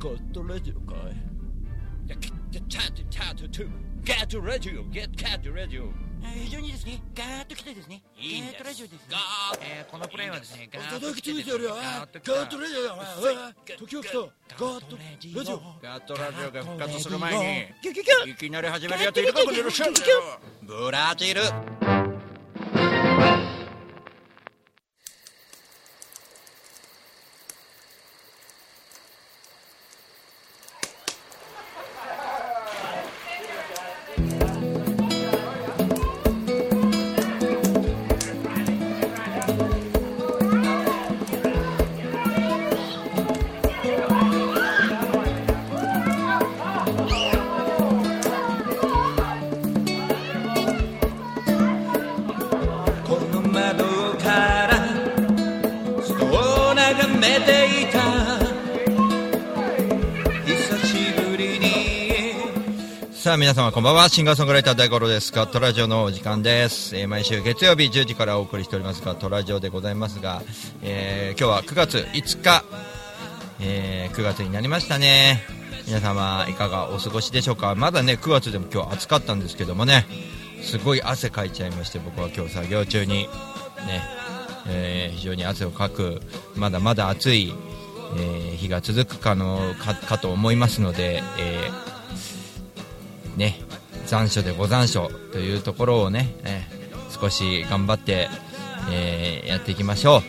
ゴッドラジオかい。いやちゃちゃんとちゃんととゲットラジオゲットゲットラジオ。非常にですね、ガーッと来てですね、いいんです。ガーッとラジオですね。ガーッ。えーこのプレイはですね、ガーッと来てですね。ガーッとラジオだ時を来た。ガーットラジオガーットラジオが復活する前にいきなり始めるやついるかもしれませんブラジルさあ皆様こんばんは。シンガーソングライター大五郎です。ガットラジオのお時間です、えー毎週月曜日10時からお送りしております。ガットラジオでございますが、えー今日は9月5日、えー9月になりましたね。皆様いかがお過ごしでしょうか。まだね9月でも今日暑かったんですけどもね。すごい汗かいちゃいまして僕は今日作業中に。ね、え非常に汗をかく。まだまだ暑い、え日が続くかのかかと思いますので、えーね残暑でご残暑というところをね、え少し頑張って、えーやっていきましょう、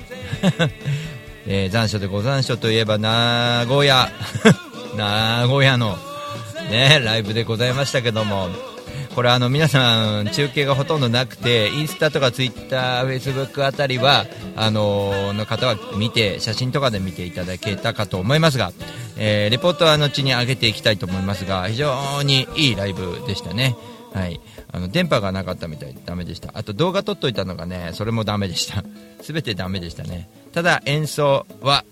えー残暑でご残暑といえば名古屋。名古屋のねライブでございましたけども。これあの皆さん中継がほとんどなくてインスタとかツイッター、フェイスブックあたりはあのの方は見て写真とかで見ていただけたかと思いますが、えーレポートは後に上げていきたいと思いますが非常にいいライブでしたね。はい、あの電波がなかったみたいでダメでした。あと動画撮っといたのがねそれもダメでした。全てダメでしたね。ただ演奏は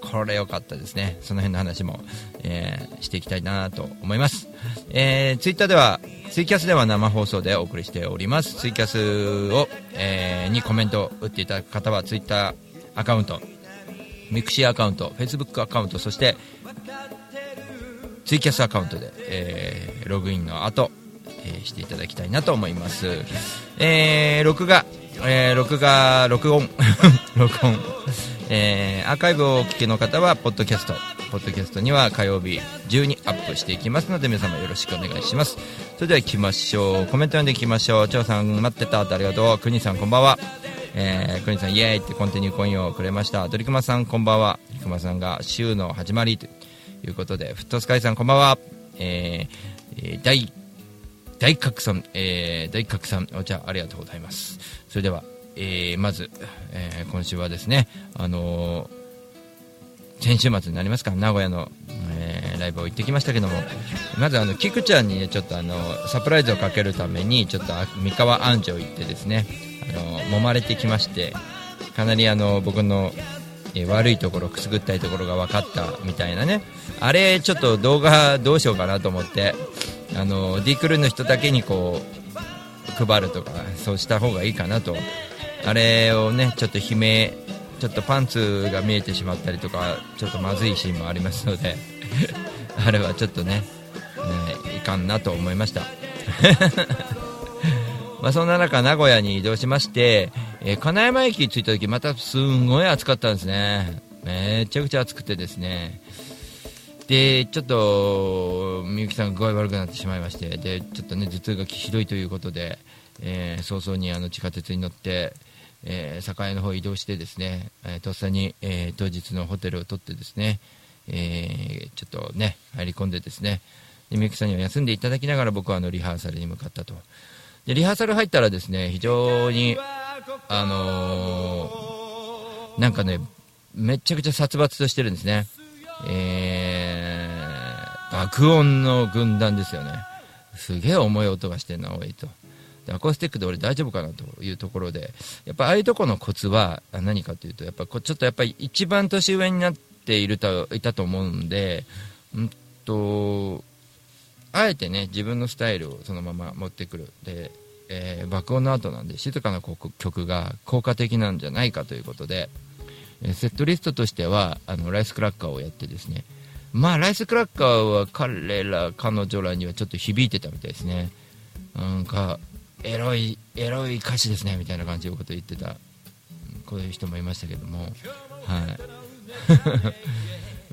これ良かったですね。その辺の話も、えーしていきたいなと思います、えー、ツイッターではツイキャスでは生放送でお送りしております。ツイキャスを、えーにコメントを打っていただく方はツイッターアカウントミクシーアカウントフェイスブックアカウントそしてツイキャスアカウントで、えーログインの後、えーしていただきたいなと思います、えー録画、えー録画録音 録音、えーアーカイブをお聞きの方はポッドキャスト。ポッドキャストには火曜日中にアップしていきますので皆様よろしくお願いします。それでは行きましょう。コメント読んでいきましょう。張さん待ってた。ありがとう。国さんこんばんは。えー、クニさんイエーイってコンティニューコインをくれました。ドリクマさんこんばんは。ドリクマさんが週の始まりということでフットスカイさんこんばんは。えーえー大大角さん、えー大角さんお茶ありがとうございます。それでは、えーまず、えー今週はですねあのー先週末になりますか？名古屋の、えーライブを行ってきましたけども。まずあの菊ちゃんにねちょっとあのサプライズをかけるためにちょっと三河安城行ってですねあの揉まれてきましてかなりあの僕の、えー悪いところくすぐったいところが分かったみたいなね。あれちょっと動画どうしようかなと思ってあの D クルーの人だけにこう配るとかそうした方がいいかなと。あれをねちょっと悲鳴ちょっとパンツが見えてしまったりとかちょっとまずいシーンもありますので あれはちょっとねねいかんなと思いました。まあそんな中名古屋に移動しまして、えー金山駅に着いた時またすんごい暑かったんですね。めちゃくちゃ暑くてですね。でちょっとみゆきさんが具合悪くなってしまいましてでちょっとね頭痛がひどいということで、えー早々にあの地下鉄に乗って、えー栄の方移動してですね、えーとっさに、えー当日のホテルを取ってですね、えーちょっとね入り込んでですねでみゆきさんには休んでいただきながら僕はあのリハーサルに向かったと。でリハーサル入ったらですね非常にあのーなんかねめちゃくちゃ殺伐としてるんですね。えー爆音の軍団ですよね。すげえ重い音がしてるなおいと。でアコースティックで俺大丈夫かなというところでやっぱああいうとこのコツは何かというとやっぱちょっとやっぱり一番年上になっているといたと思うんでうんとあえてね自分のスタイルをそのまま持ってくる。で、えー爆音の後なんで静かな曲が効果的なんじゃないかということで、えセットリストとしてはあのライスクラッカーをやってですねまあライスクラッカーは彼ら彼女らにはちょっと響いてたみたいですね。なんかエロいエロい歌詞ですねみたいな感じのこと言ってたこういう人もいましたけども。はい。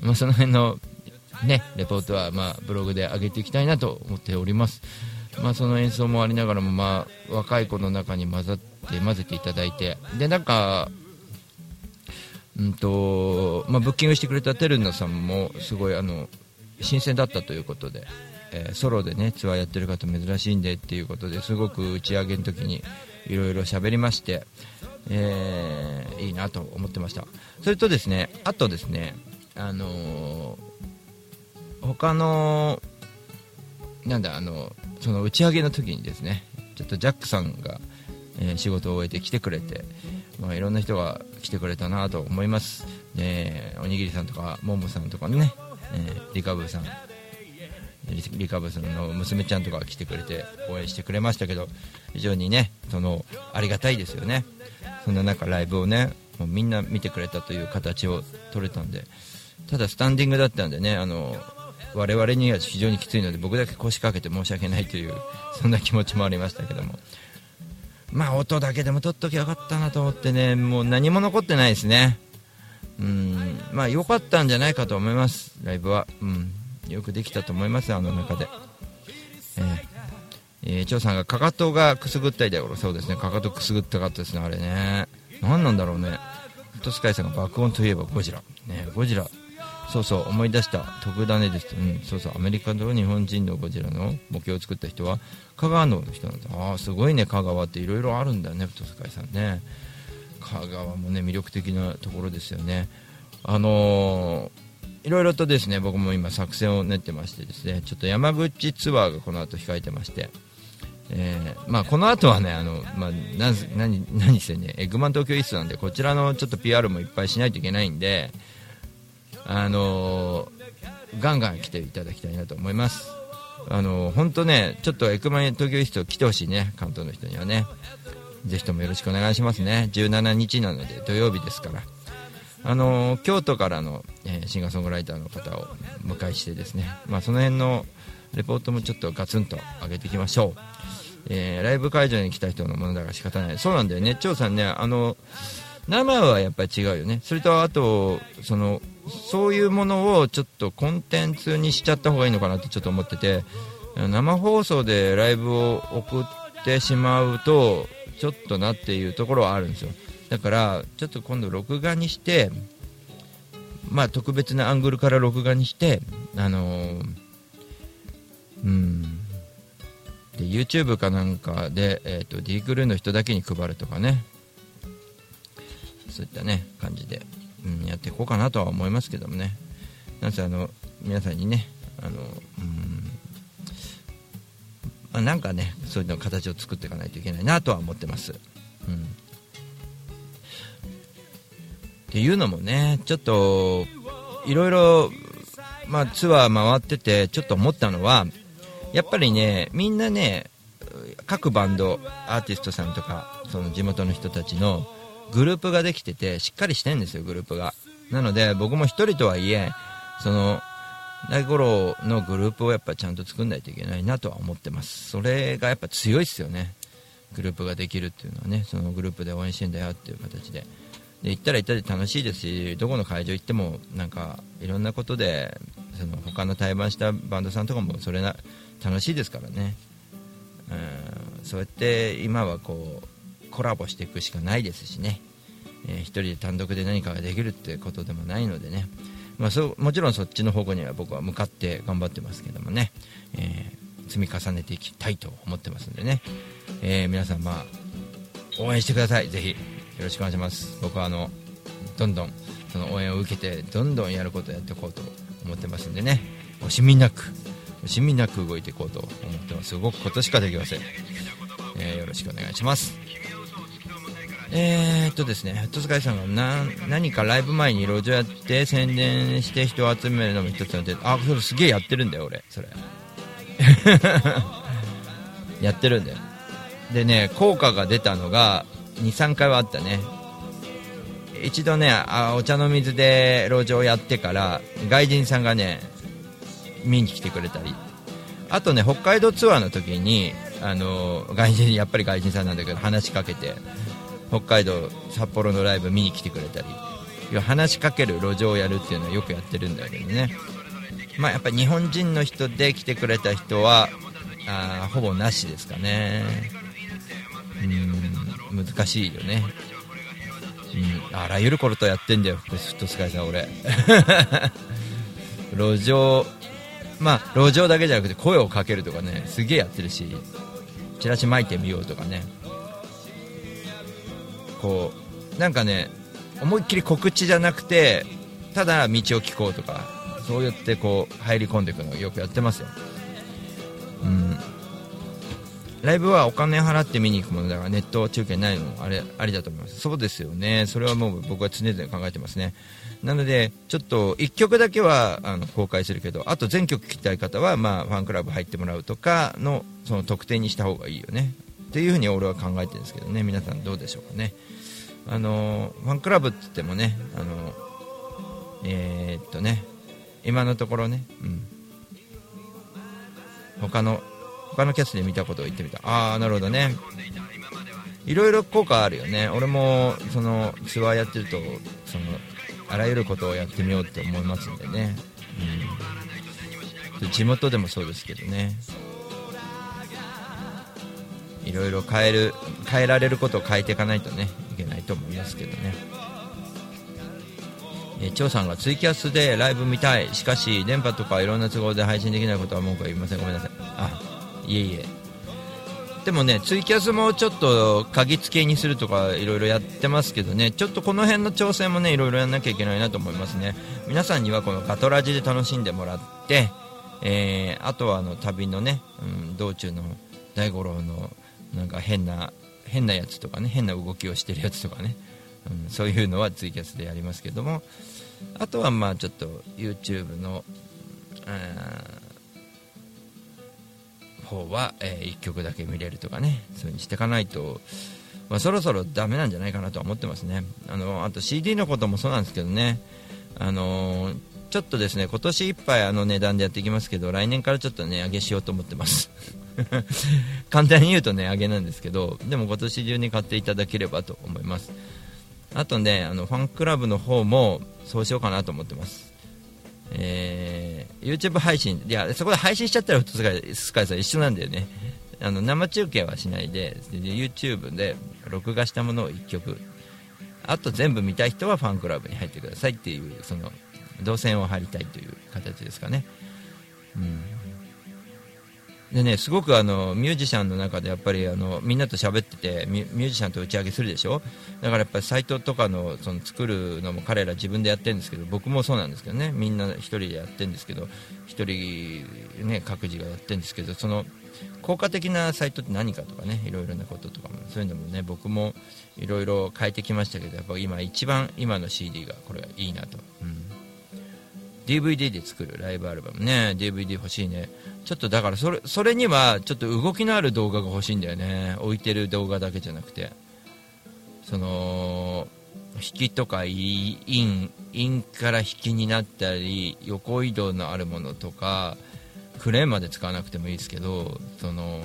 まあその辺のねレポートはまあブログで上げていきたいなと思っております。まあその演奏もありながらもまあ若い子の中に混ざって混ぜていただいて。でなんかうんとまあ、ブッキングしてくれたテルナさんもすごいあの新鮮だったということで、えーソロでねツアーやってる方珍しいんでっていうことですごく打ち上げの時にいろいろ喋りまして、えーいいなと思ってました。それとですねあとですねあのー他のなんだあのその打ち上げの時にですねちょっとジャックさんが、えー仕事を終えて来てくれて、まあ、いろんな人が来てくれたなと思います。でおにぎりさんとかももさんとかね、えーリカブーさん。リカブーさんの娘ちゃんとかが来てくれて応援してくれましたけど非常にねそのありがたいですよね。そんな中ライブをねもうみんな見てくれたという形を取れたんで。ただスタンディングだったんでねあの我々には非常にきついので僕だけ腰掛けて申し訳ないというそんな気持ちもありましたけども。まあ音だけでも取っときゃよかったなと思ってねもう何も残ってないですね。うんまあ良かったんじゃないかと思いますライブは。うん。よくできたと思いますあの中で。えーえー、張さんがかかとがくすぐったいだよそうですね。かかとくすぐったかったですねあれね。何なんだろうね。フットスカイさんが爆音といえばゴジラ。ねゴジラ。そうそう思い出した特ダネです。うんそうそう。アメリカと日本人のゴジラの模型を作った人は香川の人なんだ。ああすごいね香川って。いろいろあるんだねフットスカイさんね。香川もね魅力的なところですよね。あのーいろいろとですね僕も今作戦を練ってましてですねちょっと山口ツアーがこの後控えてましてえーまあ、この後はね、あのまあ、な何何せね、エッグマン東京イーストなんで、こちらのちょっと PR もいっぱいしないといけないんで、あのーガンガン来ていただきたいなと思います。あの本当ね、ちょっとエッグマン東京イースト来てほしいね、関東の人にはね。ぜひともよろしくお願いしますね。17日なので土曜日ですから。あの京都からの、えーシンガーソングライターの方を迎えしてですね、まあ、その辺のレポートもちょっとガツンと上げていきましょう。えーライブ会場に来た人のものだから仕方ない。そうなんだよね。張さんねあの生はやっぱり違うよね。それとあとそのそういうものをちょっとコンテンツにしちゃった方がいいのかなってちょっと思ってて生放送でライブを送ってしまうとちょっとなっていうところはあるんですよ。だからちょっと今度録画にしてまあ特別なアングルから録画にしてあのーうん。で YouTube かなんかで、えー、と D クルーの人だけに配るとかね。そういったね感じで、うん、やっていこうかなとは思いますけどもね。なんせあの皆さんにねあの、うん。まあ、なんかねそういうの形を作っていかないといけないなとは思ってます、うん、っていうのもねちょっといろいろ、まあ、ツアー回っててちょっと思ったのはやっぱりねみんなね各バンドアーティストさんとかその地元の人たちのグループができててしっかりしてるんですよグループが。なので僕も一人とはいえその大五郎のグループをやっぱちゃんと作んないといけないなとは思ってます。それがやっぱ強いですよね。グループができるっていうのはねそのグループで応援してんだよっていう形で。で行ったら行ったで楽しいです。しどこの会場行ってもなんかいろんなことでその他の対バンしたバンドさんとかもそれな楽しいですからね。うん。そうやって今はこうコラボしていくしかないですしね、えー一人で単独で何かができるってことでもないのでね、まあ、そうもちろんそっちの方向には僕は向かって頑張ってますけどもね、えー積み重ねていきたいと思ってますんでね、えー皆さんまあ応援してください。ぜひ。よろしくお願いします。僕はあのどんどんその応援を受けてどんどんやることをやっていこうと思ってますんでね。惜しみなく惜しみなく動いていこうと思ってます。動くことしかできません、えーよろしくお願いします。えー、っとですね、フットスカイさんが何かライブ前に路上やって宣伝して人を集めるのも一つの手あそれすげえやってるんだよ俺それ。やってるんだよ。でね効果が出たのが23回はあったね。一度ねあお茶の水で路上やってから外人さんがね見に来てくれたり。あとね北海道ツアーの時にあの外人やっぱり外人さんなんだけど話しかけて北海道札幌のライブ見に来てくれたり。話しかける路上をやるっていうのはよくやってるんだけどね。まあやっぱり日本人の人で来てくれた人はあほぼなしですかね。難しいよねうん、あらゆることやってんだよ、フットスカイさん、俺。路上、まあ、路上だけじゃなくて声をかけるとかね、すげえやってるし、チラシ巻いてみようとかね、こう、なんかね、思いっきり告知じゃなくて、ただ道を聞こうとか、そうやってこう入り込んでいくのをよくやってますよ。ライブはお金払って見に行くものだからネット中継ないのもあれありだと思います。そうですよね。それはもう僕は常々考えてますね。なのでちょっと1曲だけはあの公開するけどあと全曲聴きたい方は、まあ、ファンクラブ入ってもらうとかのその特典にした方がいいよね。っていうふうに俺は考えてるんですけどね。皆さんどうでしょうかね。あのファンクラブって言ってもねあのえーっとね今のところね、うん、他の他のキャスで見たことを言ってみた。ああなるほどね。いろいろ効果あるよね。俺もそのツアーやってるとそのあらゆることをやってみようって思いますんでね、うん、地元でもそうですけどね。いろいろ変える変えられることを変えていかないとねいけないと思いますけどね。え、張さんがツイキャスでライブ見たい。しかし電波とかいろんな都合で配信できないことは文句は言いません。ごめんなさい。いえいえ。でもねツイキャスもちょっと鍵付けにするとかいろいろやってますけどね。ちょっとこの辺の調整もねいろいろやらなきゃいけないなと思いますね。皆さんにはこのガトラジで楽しんでもらって、えーあとはあの旅のね、うん、道中の大五郎のなんか変な変なやつとかね変な動きをしてるやつとかね、うん、そういうのはツイキャスでやりますけども。あとはまあちょっと YouTube の、あ方は、え1曲だけ見れるとかねそういう風にしていかないと、まあ、そろそろダメなんじゃないかなとは思ってますね。あのあと CD のこともそうなんですけどね。あのーちょっとですね今年いっぱいあの値段でやっていきますけど来年からちょっと値上げしようと思ってます。簡単に言うと値上げなんですけどでも今年中に買っていただければと思います。あとねあのファンクラブの方もそうしようかなと思ってます。えー YouTube 配信いやそこで配信しちゃったらスカイスカイさん一緒なんだよね。あの生中継はしないでで YouTube で録画したものを1曲。あと全部見たい人はファンクラブに入ってくださいっていうその動線を張りたいという形ですかね、うん、でねすごくあのミュージシャンの中でやっぱりあのみんなと喋っててミュージシャンと打ち上げするでしょ？だからやっぱりサイトとかのその作るのも彼ら自分でやってるんですけど僕もそうなんですけどねみんな一人でやってるんですけど一人ね各自がやってるんですけどその効果的なサイトって何かとかねいろいろなこととかもそういうのもね僕もいろいろ変えてきましたけどやっぱ今一番今の CD がこれがいいなと、うん、DVD で作るライブアルバムね。DVD 欲しいね。ちょっとだからそれそれにはちょっと動きのある動画が欲しいんだよね。置いてる動画だけじゃなくて。その引きとかインインから引きになったり横移動のあるものとかクレーンまで使わなくてもいいですけどその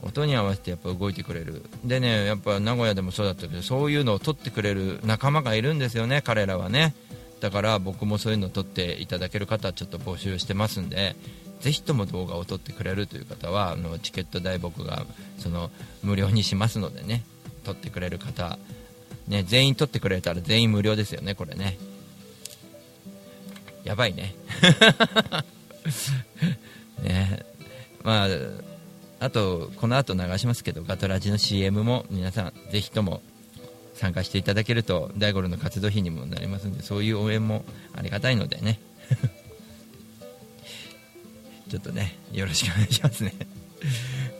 音に合わせてやっぱ動いてくれる。でねやっぱ名古屋でもそうだったけどそういうのを撮ってくれる仲間がいるんですよね彼らはね。だから僕もそういうのを撮っていただける方はちょっと募集してますんでぜひとも動画を撮ってくれるという方はあのチケット代僕がその無料にしますのでね撮ってくれる方、ね、全員撮ってくれたら全員無料ですよねこれね。やばいね。ね。まああとこの後流しますけどガトラジの CM も皆さんぜひとも参加していただけると大五郎の活動費にもなりますのでそういう応援もありがたいのでね。ちょっとねよろしくお願いしますね。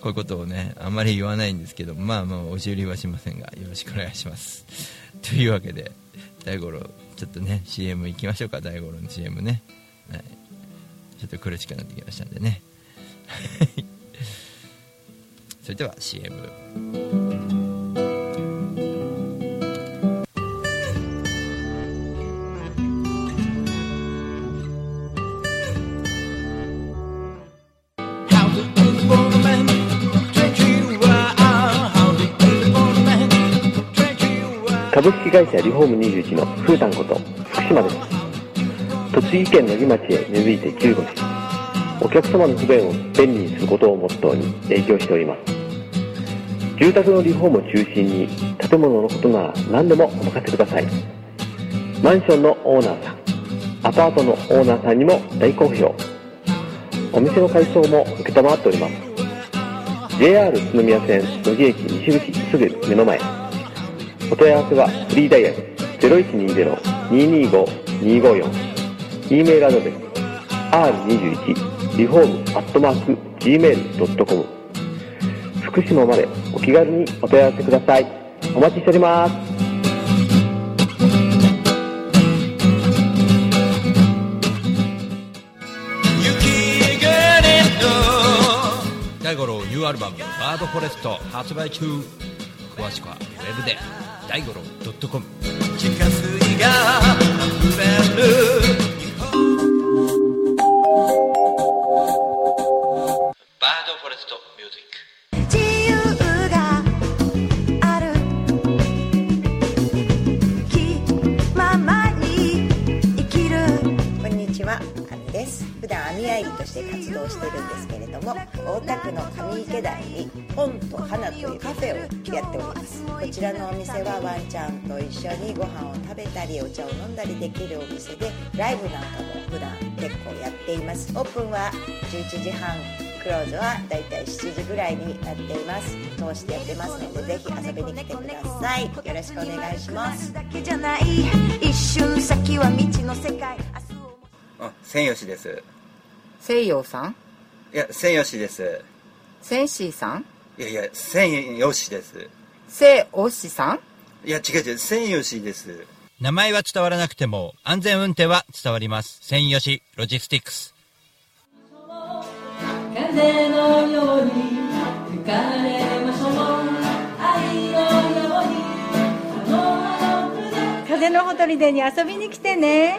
こういうことをねあんまり言わないんですけどまあまあ押し売りはしませんがよろしくお願いします。というわけで大五郎ちょっとね CM 行きましょうか。大五郎の CM ね、はい、ちょっと苦しくなってきましたんでね。それでは CM 株式会社リフォーム21のふーたんこと福島です。栃木県の木町へ根付いて15年お客様の不便を便利にすることをモットーに営業しております。住宅のリフォームを中心に建物のことなら何でもお任せください。マンションのオーナーさんアパートのオーナーさんにも大好評。お店の改装も承っております。JR 宇都宮線野木駅西口すぐ目の前。お問い合わせはフリーダイヤル0120-225-254 E メールアドレス r21 リフォームアットマーク gmail.com 福島までお気軽にお問い合わせください。お待ちしております。大五郎ニューアルバム「バードフォレスト」発売中。詳しくはウェブで。大五郎 .com 地下水が溢れる段網あいりとして活動してるんですけれども、大田区の上池台に本と花というカフェをやっております。こちらのお店はワンちゃんと一緒にご飯を食べたりお茶を飲んだりできるお店で、ライブなんかも普段結構やっています。オープンは11時半。クローズはだいたい7時ぐらいになっています通してやってますのでぜひ遊びに来てくださいよろしくお願いしますだけじゃない一瞬先は未知の世界明日をあ、千吉です。西洋さん？いや、千吉です。センシーさん？いやいや、千吉です。セオシさん？いや、違う違う、千吉です。名前は伝わらなくても安全運転は伝わります。専用しロジスティックス。風のように吹かれましょう。愛のようにあのあの船風のほとりでに遊びに来てね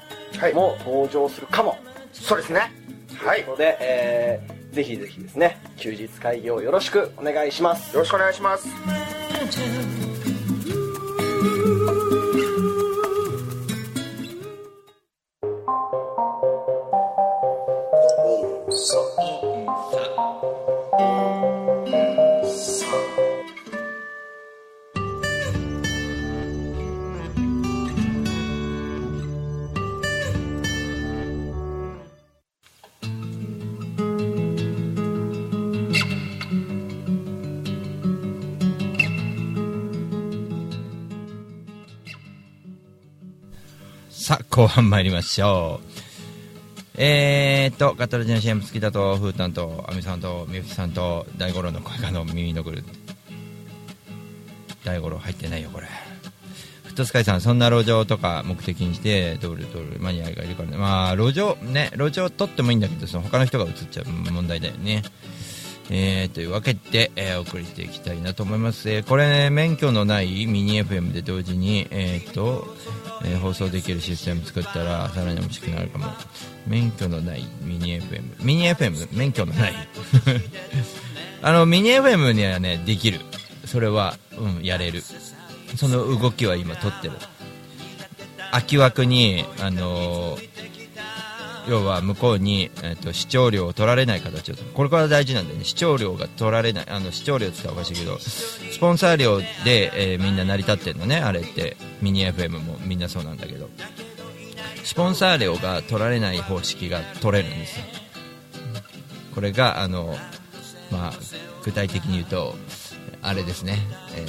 も登場するかも、そうですね。はい。よということで、えーぜひぜひですね休日会議をよろしくお願いします。ろしくお願いします後半参りましょう。えーっとガトラジの CM 好きだとふーたんとあみさんとみゆきさんと大五郎の声がの耳のくる。大五郎入ってないよこれ。フットスカイさんそんな路上とか目的にして通る通る。マニアがいるからね。まあ路上ね路上取ってもいいんだけどその他の人が映っちゃう問題だよね。えー、というわけで、えーお送りしていきたいなと思います、えーこれ、ね、免許のないミニ FM で同時に、えーとえー放送できるシステム作ったらさらに面白くなるかも。免許のないミニ FM ミニ FM 免許のない。あのミニ FM にはねできる。それは、うん、やれる。その動きは今取ってる。空き枠にあのー要は向こうに、えー、と視聴料を取られない形をこれから大事なんだよね。視聴料が取られない。あの視聴料って言ったらおかしいけどスポンサー料で、えーみんな成り立ってるのね。あれって。ミニ FM もみんなそうなんだけど。スポンサー料が取られない方式が取れるんですよ。これがあの、まあ、具体的に言うとあれですね、え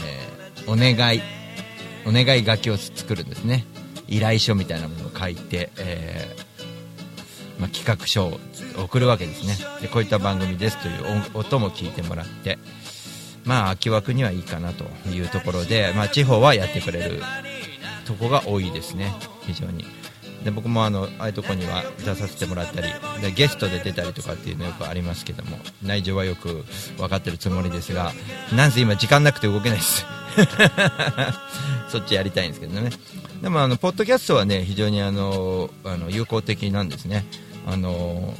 ーお願い。お願い書きを作るんですね。依頼書みたいなものを書いて、えーまあ、企画書を送るわけですね。でこういった番組ですという音も聞いてもらってまあ空き枠にはいいかなというところで、まあ、地方はやってくれるとこが多いですね。非常に。で僕もあのああいうとこには出させてもらったりでゲストで出たりとかっていうのよくありますけども内情はよく分かってるつもりですがなんせ今時間なくて動けないです。そっちやりたいんですけどね。でもあのポッドキャストはね非常にあのあの有効的なんですね。あの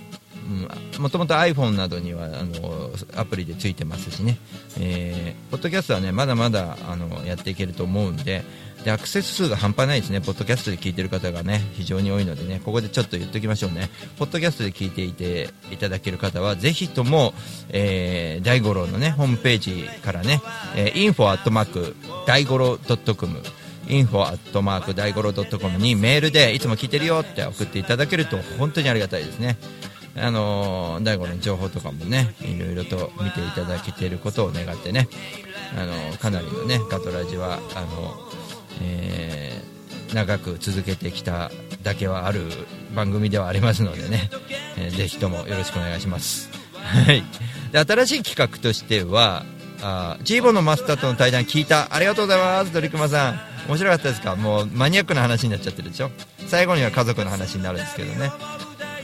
もともと iPhone などにはあのアプリでついてますしね、えー、ポッドキャストはねまだまだあのやっていけると思うんででアクセス数が半端ないですね、ポッドキャストで聞いてる方がね非常に多いのでねここでちょっと言っておきましょうね、ポッドキャストで聞いていていただける方はぜひとも、えー、大五郎のねホームページからね、えー、info@ 大五郎 .com info アットマーク大五郎 .com にメールでいつも聞いてるよって送っていただけると本当にありがたいですね。あの大悟の情報とかもねいろいろと見ていただけていることを願ってね。あのかなりのねガトラジはあのえー、長く続けてきただけはある番組ではありますのでね、えー、ぜひともよろしくお願いします。はい、で新しい企画としてはあチーボのマスターとの対談聞いた。ありがとうございます。ドリクマさん。面白かったですか？もうマニアックな話になっちゃってるでしょ？最後には家族の話になるんですけどね。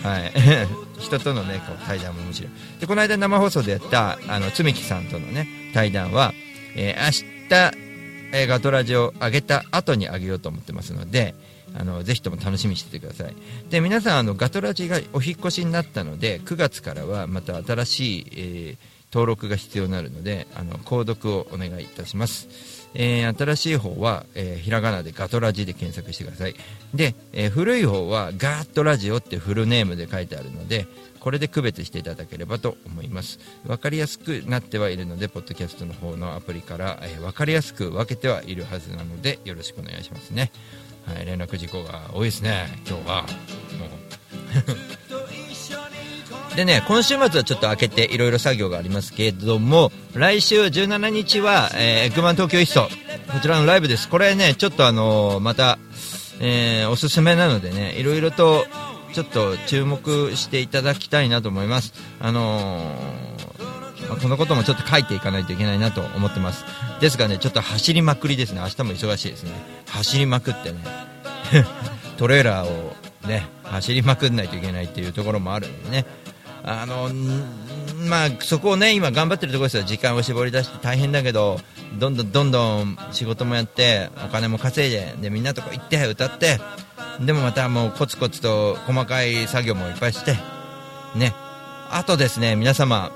はい。人とのねこう対談も面白い。でこの間生放送でやったあのつみきさんとのね対談は、えー、明日えー、ガトラジを上げた後に上げようと思ってますのであのぜひとも楽しみにしててください。で皆さんあのガトラジがお引越しになったので9月からはまた新しい、えー、登録が必要になるのであの購読をお願いいたします。えー、新しい方は、えー、ひらがなでガトラジで検索してください。で、えー、古い方はガーットラジオってフルネームで書いてあるのでこれで区別していただければと思います。分かりやすくなってはいるのでポッドキャストの方のアプリから、えー、分かりやすく分けてはいるはずなのでよろしくお願いしますね、はい、連絡事項が多いですね今日は。もう。でね今週末はちょっと開けていろいろ作業がありますけれども来週17日は、えー、エッグマン東京イストこちらのライブですこれねちょっとあのー、また、えー、おすすめなのでねいろいろとちょっと注目していただきたいなと思います。あの、まあ、このこともちょっと書いていかないといけないなと思ってます。ですがね、ちょっと走りまくりですね。明日も忙しいですね。走りまくってね、トレーラーをね、走りまくんないといけないっていうところもあるんでね。あのまあ、そこをね今頑張ってるところですよ、時間を絞り出して大変だけど、どんどんどんどん仕事もやって、お金も稼いで、でみんなとこ行って、歌って、でもまたもうコツコツと細かい作業もいっぱいして、ね。あとですね、皆様、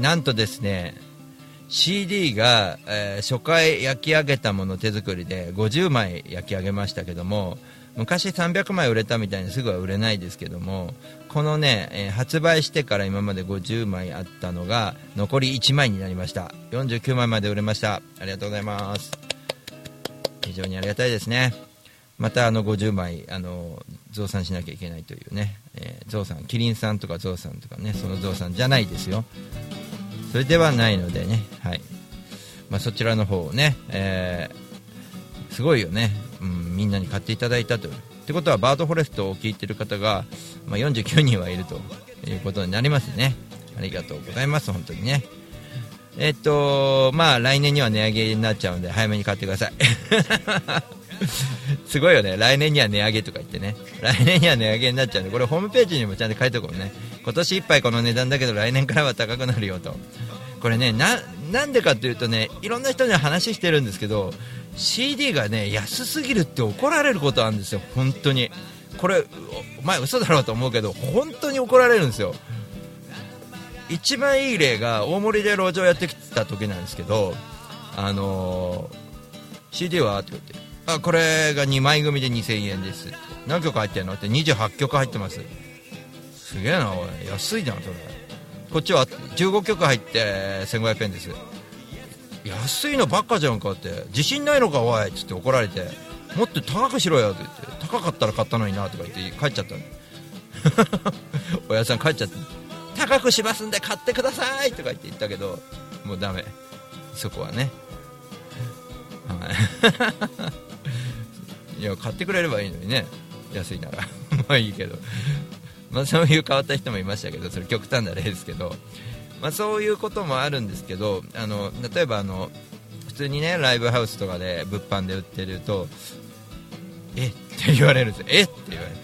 なんとですね、CD が、えー、初回焼き上げたもの手作りで50枚焼き上げましたけども、昔300枚売れたみたいにすぐは売れないですけども、このね、えー、発売してから今まで50枚あったのが残り1枚になりました。49枚まで売れました。ありがとうございます。非常にありがたいですね。またあの50枚あの増産しなきゃいけないというね、えー、増産キリンさんとか増産とかねその増産じゃないですよそれではないのでね、はい。まあ、そちらの方をね、えー、すごいよね、うん、みんなに買っていただいたと。ってことはバードフォレストを聞いてる方が、まあ、49人はいるということになりますね。ありがとうございます。本当にね。えっとまあ来年には値上げになっちゃうんで早めに買ってください。すごいよね、来年には値上げとか言ってね、来年には値上げになっちゃうんで、これホームページにもちゃんと書いておこうね、今年いっぱいこの値段だけど、来年からは高くなるよと、これね、なんでかっていうとね、いろんな人に話してるんですけど、CD がね、安すぎるって怒られることあるんですよ、本当に。これ、お前、嘘だろうと思うけど、本当に怒られるんですよ。一番いい例が大森で路上やってきた時なんですけど、あのー、CD は？って言って。あこれが2枚組で2000円です。何曲入ってんのって28曲入ってます。すげえなおい。安いじゃんそれ。こっちは15曲入って1500円です。安いのばっかじゃんかって。自信ないのかおい。っつって怒られて。もっと高くしろよって言って。高かったら買ったのになとか言って帰っちゃったの。親さん帰っちゃって高くしますんで買ってくださいとか言って言ったけどもうダメ。そこはね。はい。いや買ってくれればいいのにね。安いなら。まあいいけど。まあ、そういう変わった人もいましたけどそれ極端な例ですけど、まあ、そういうこともあるんですけどあの例えばあの普通にねライブハウスとかで物販で売ってるとえって言われるんですよ。えって言われる。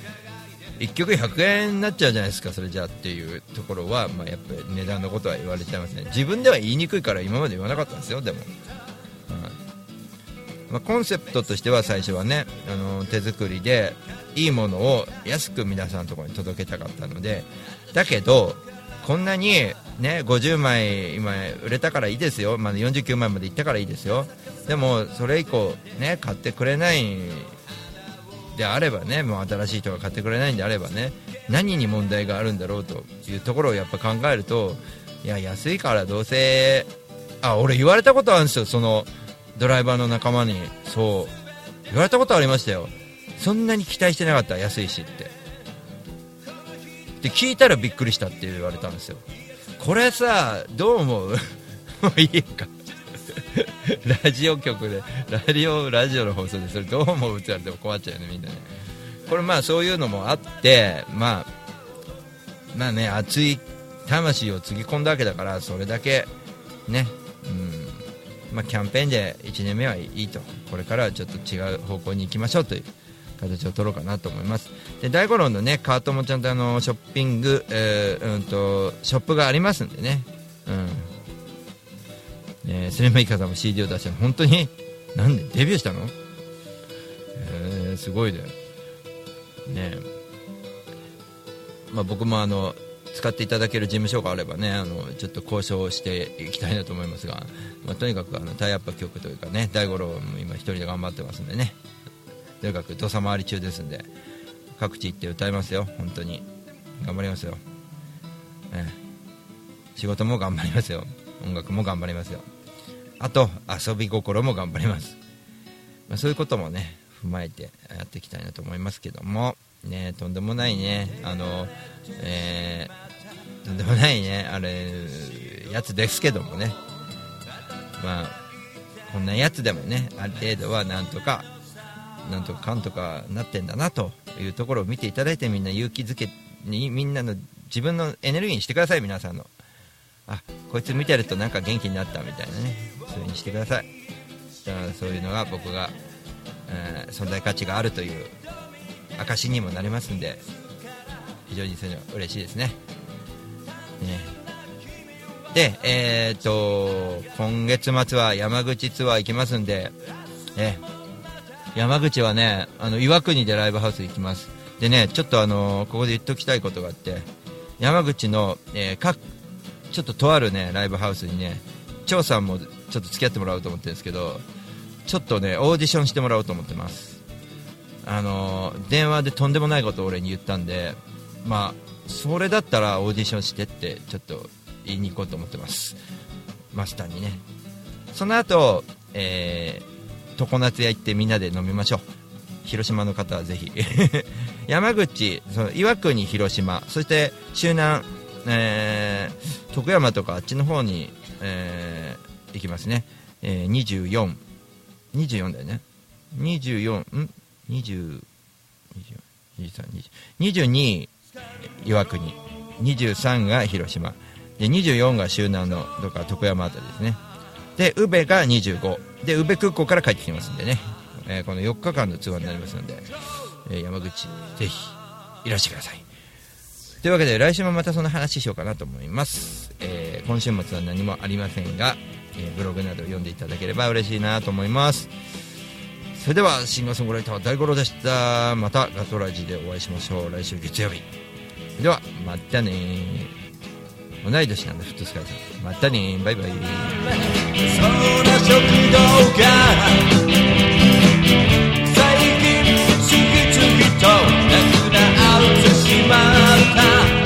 1曲100円になっちゃうじゃないですかそれじゃあっていうところは、まあ、やっぱり値段のことは言われちゃいますね。自分では言いにくいから今まで言わなかったんですよでも、まあ、コンセプトとしては最初はねあの手作りでいいものを安く皆さんのところに届けたかったのでだけどこんなにね50枚今売れたからいいですよ、まあ、49枚までいったからいいですよ。でもそれ以降ね買ってくれないであればねもう新しい人が買ってくれないんであればね何に問題があるんだろうというところをやっぱ考えるといや安いからどうせあ俺言われたことあるんですよ。そのドライバーの仲間にそう言われたことありましたよ。そんなに期待してなかった安いしって。で聞いたらびっくりしたって言われたんですよ。これさどう思う？もういいか。ラジオ局でラジオラジオの放送でそれどう思う？って言われても困っちゃうよねみんなね。これまあそういうのもあってまあまあね熱い魂をつぎ込んだわけだからそれだけねまあキャンペーンで1年目はいいと。これからはちょっと違う方向に行きましょうという形を取ろうかなと思います。で大五郎のねカートもちゃんとあのショッピング、えーうんとショップがありますんでね。うん。えー、スレマイカさんも CD を出したの本当になんでデビューしたの？えー、すごいね。ね。まあ、僕もあの使っていただける事務所があればねあのちょっと交渉していきたいなと思いますが、まあ、とにかくあのタイアップ曲というかね大五郎も今一人で頑張ってますんでね。とにかく土佐回り中ですんで各地行って歌いますよ本当に。頑張りますよ、え、仕事も頑張りますよ。音楽も頑張りますよ。あと遊び心も頑張ります、まあ、そういうこともね踏まえてやっていきたいなと思いますけども。ねとんでもないね。あのえー、とんでもないね。あれやつですけどもね。まあこんなやつでもねある程度はなんとかなんとかかんとかなってんだなというところを見ていただいてみんな勇気づけにみんなの自分のエネルギーにしてください皆さんの。あこいつ見てるとなんか元気になったみたいなね。それにしてください。だからそういうのが僕が、えー、存在価値があるという証にもなりますんで非常にそういうの嬉しいですねねでえー、っと今月末は山口ツアー行きますんで、ね、山口はねあの岩国でライブハウス行きますでねちょっとあのここで言っておきたいことがあって山口の、えー、各ちょっととあるねライブハウスにね張さんもちょっと付き合ってもらおうと思ってるんですけどちょっとねオーディションしてもらおうと思ってますあの電話でとんでもないことを俺に言ったんでまあそれだったらオーディションしてってちょっと言いに行こうと思ってます。マスターにね。その後、えー、常夏屋行ってみんなで飲みましょう。広島の方はぜひ。山口その岩国広島。そして周南、えー、徳山とかあっちの方に、えー、行きますね、えー、24 24だよね。24ん？20 22岩国23が広島。で24が周南のどっか徳山辺りですね。で宇部が25で宇部空港から帰ってきますんでね、えー、この4日間のツアーになりますので、えー、山口ぜひいらしてください。というわけで来週もまたその話しようかなと思います、えー、今週末は何もありませんが、えブログなどを読んでいただければ嬉しいなと思います。それではシンガーソングライターは大五郎でした。またガトラジでお会いしましょう。来週月曜日。ではまたね同い年なんでフットスカイさん。またねバイバイ。そんな食堂が最近次々となくなってしまった。